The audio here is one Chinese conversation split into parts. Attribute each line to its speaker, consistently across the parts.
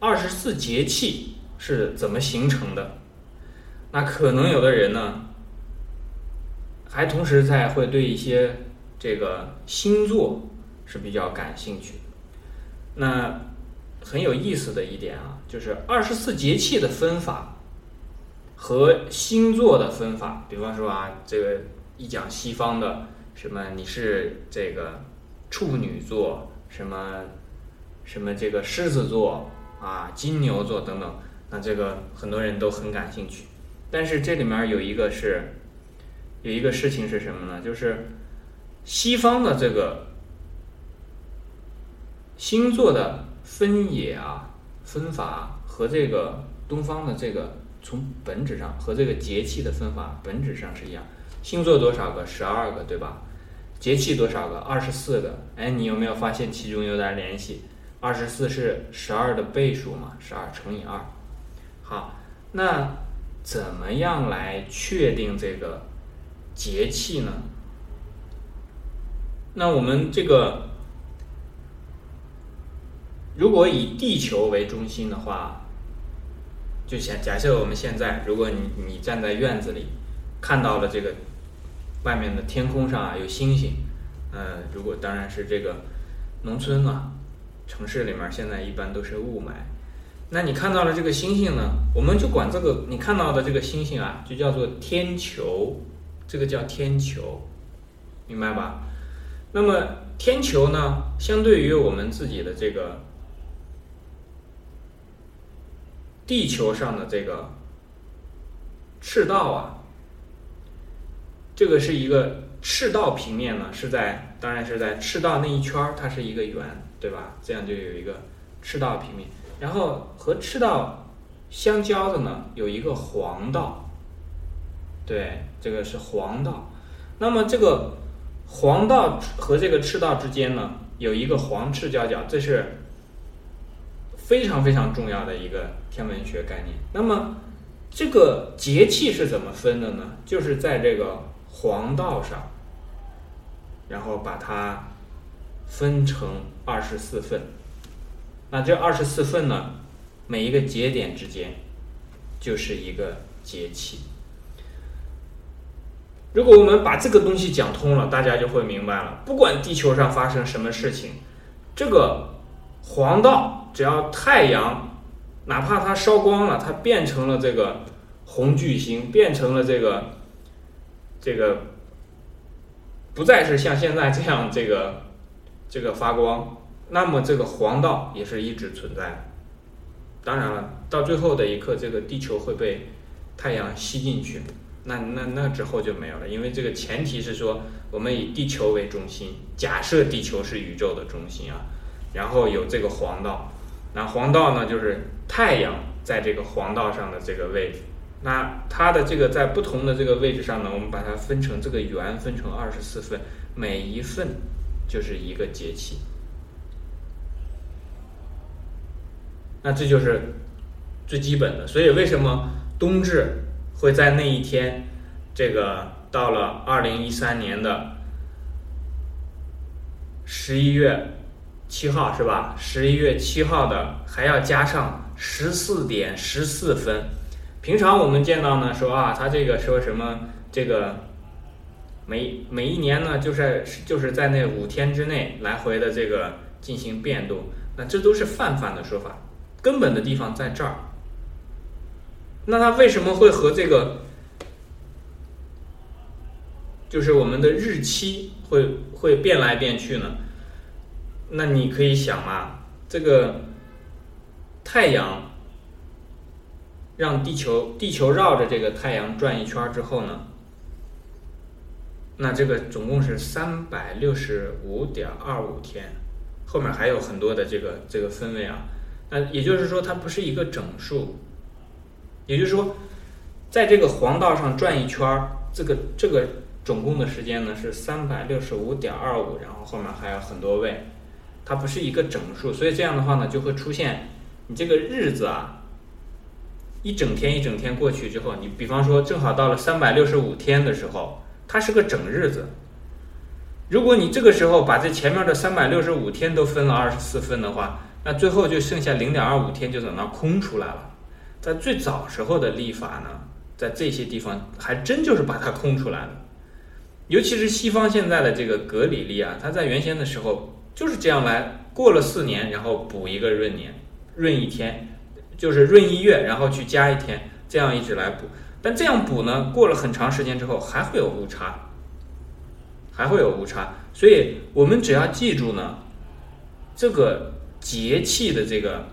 Speaker 1: 二十四节气是怎么形成的？那可能有的人呢，还同时在会对一些这个星座是比较感兴趣。那很有意思的一点啊，就是二十四节气的分法和星座的分法。比方说啊，这个一讲西方的什么，你是这个处女座，什么什么这个狮子座啊，金牛座等等，那这个很多人都很感兴趣。但是这里面有一个是有一个事情是什么呢？就是西方的这个星座的分野啊、分法和这个东方的这个从本质上和这个节气的分法本质上是一样。星座多少个？十二个，对吧？节气多少个？二十四个。哎，你有没有发现其中有点联系？二十四是十二的倍数嘛？十二乘以二。好，那怎么样来确定这个节气呢？那我们这个如果以地球为中心的话，就假假设我们现在，如果你你站在院子里，看到了这个外面的天空上啊有星星，呃，如果当然是这个农村啊，城市里面现在一般都是雾霾。那你看到了这个星星呢，我们就管这个你看到的这个星星啊，就叫做天球，这个叫天球，明白吧？那么天球呢，相对于我们自己的这个地球上的这个赤道啊，这个是一个赤道平面呢，是在当然是在赤道那一圈，它是一个圆，对吧？这样就有一个赤道平面。然后和赤道相交的呢，有一个黄道，对，这个是黄道。那么这个黄道和这个赤道之间呢，有一个黄赤交角，这是非常非常重要的一个天文学概念。那么这个节气是怎么分的呢？就是在这个黄道上，然后把它分成二十四份。那这二十四份呢，每一个节点之间就是一个节气。如果我们把这个东西讲通了，大家就会明白了。不管地球上发生什么事情，这个黄道只要太阳，哪怕它烧光了，它变成了这个红巨星，变成了这个这个，不再是像现在这样这个这个发光。那么这个黄道也是一直存在。当然了，到最后的一刻，这个地球会被太阳吸进去，那那那之后就没有了。因为这个前提是说，我们以地球为中心，假设地球是宇宙的中心啊，然后有这个黄道，那黄道呢就是太阳在这个黄道上的这个位置，那它的这个在不同的这个位置上呢，我们把它分成这个圆分成二十四份，每一份就是一个节气。那这就是最基本的，所以为什么冬至会在那一天？这个到了二零一三年的十一月七号是吧？十一月七号的还要加上十四点十四分。平常我们见到呢，说啊，他这个说什么？这个每每一年呢，就是就是在那五天之内来回的这个进行变动。那这都是泛泛的说法。根本的地方在这儿，那它为什么会和这个，就是我们的日期会会变来变去呢？那你可以想啊，这个太阳让地球地球绕着这个太阳转一圈之后呢，那这个总共是三百六十五点二五天，后面还有很多的这个这个分位啊。那也就是说，它不是一个整数。也就是说，在这个黄道上转一圈儿，这个这个总共的时间呢是三百六十五点二五，然后后面还有很多位，它不是一个整数。所以这样的话呢，就会出现你这个日子啊，一整天一整天过去之后，你比方说正好到了三百六十五天的时候，它是个整日子。如果你这个时候把这前面的三百六十五天都分了二十四份的话，那最后就剩下零点二五天就在那空出来了。在最早时候的历法呢，在这些地方还真就是把它空出来了。尤其是西方现在的这个格里历啊，它在原先的时候就是这样来，过了四年，然后补一个闰年，闰一天，就是闰一月，然后去加一天，这样一直来补。但这样补呢，过了很长时间之后还会有误差，还会有误差。所以我们只要记住呢，这个节气的这个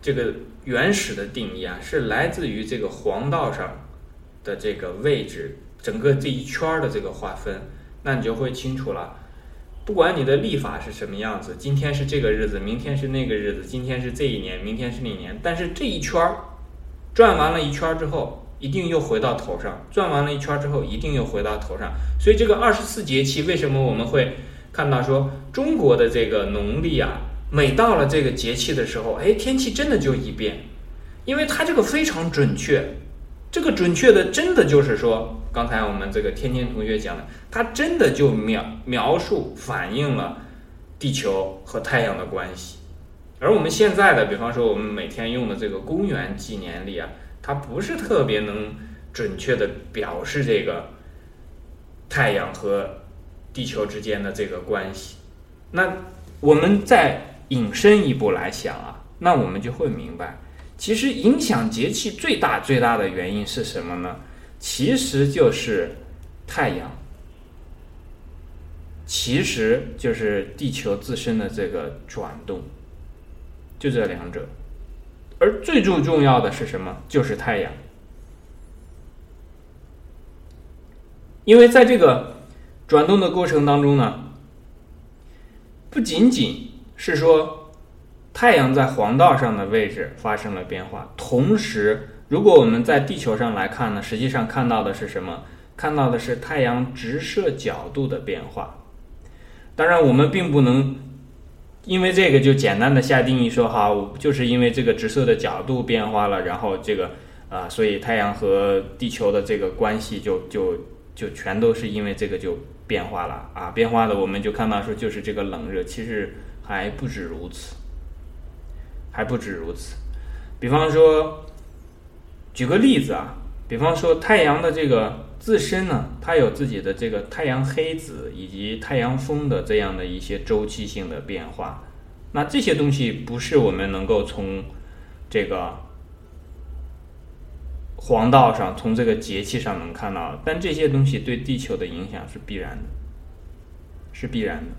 Speaker 1: 这个原始的定义啊，是来自于这个黄道上的这个位置，整个这一圈的这个划分，那你就会清楚了。不管你的历法是什么样子，今天是这个日子，明天是那个日子，今天是这一年，明天是那年，但是这一圈儿。转完了一圈之后，一定又回到头上；转完了一圈之后，一定又回到头上。所以这个二十四节气，为什么我们会看到说中国的这个农历啊，每到了这个节气的时候，哎，天气真的就一变，因为它这个非常准确。这个准确的，真的就是说，刚才我们这个天天同学讲的，它真的就描描述反映了地球和太阳的关系。而我们现在的，比方说我们每天用的这个公元纪年历啊，它不是特别能准确的表示这个太阳和地球之间的这个关系。那我们再引申一步来想啊，那我们就会明白，其实影响节气最大最大的原因是什么呢？其实就是太阳，其实就是地球自身的这个转动。就这两者，而最最重要的是什么？就是太阳。因为在这个转动的过程当中呢，不仅仅是说太阳在黄道上的位置发生了变化，同时，如果我们在地球上来看呢，实际上看到的是什么？看到的是太阳直射角度的变化。当然，我们并不能。因为这个就简单的下定义说，好，就是因为这个直射的角度变化了，然后这个啊，所以太阳和地球的这个关系就就就全都是因为这个就变化了啊，变化的我们就看到说就是这个冷热，其实还不止如此，还不止如此。比方说，举个例子啊，比方说太阳的这个自身呢，它有自己的这个太阳黑子以及太阳风的这样的一些周期性的变化。那这些东西不是我们能够从这个黄道上、从这个节气上能看到，但这些东西对地球的影响是必然的，是必然的。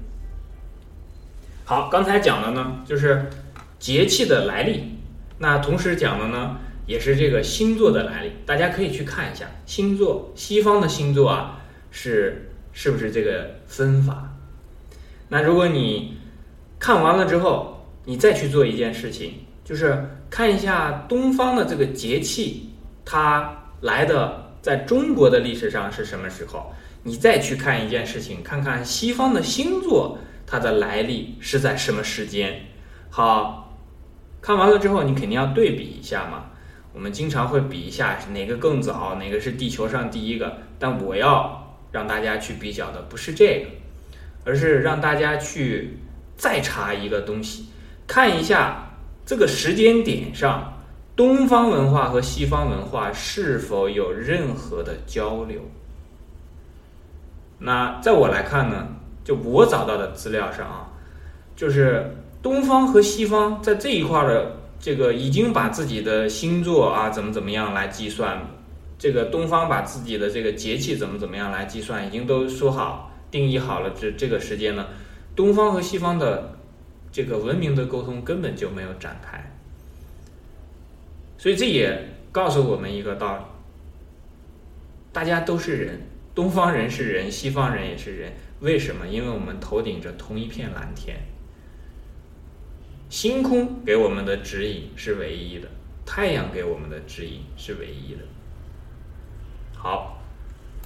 Speaker 1: 好，刚才讲的呢，就是节气的来历。那同时讲的呢？也是这个星座的来历，大家可以去看一下星座。西方的星座啊，是是不是这个分法？那如果你看完了之后，你再去做一件事情，就是看一下东方的这个节气，它来的在中国的历史上是什么时候？你再去看一件事情，看看西方的星座它的来历是在什么时间？好看完了之后，你肯定要对比一下嘛。我们经常会比一下哪个更早，哪个是地球上第一个。但我要让大家去比较的不是这个，而是让大家去再查一个东西，看一下这个时间点上东方文化和西方文化是否有任何的交流。那在我来看呢，就我找到的资料上啊，就是东方和西方在这一块的。这个已经把自己的星座啊怎么怎么样来计算，这个东方把自己的这个节气怎么怎么样来计算，已经都说好定义好了这这个时间呢，东方和西方的这个文明的沟通根本就没有展开，所以这也告诉我们一个道理：大家都是人，东方人是人，西方人也是人，为什么？因为我们头顶着同一片蓝天。星空给我们的指引是唯一的，太阳给我们的指引是唯一的。好。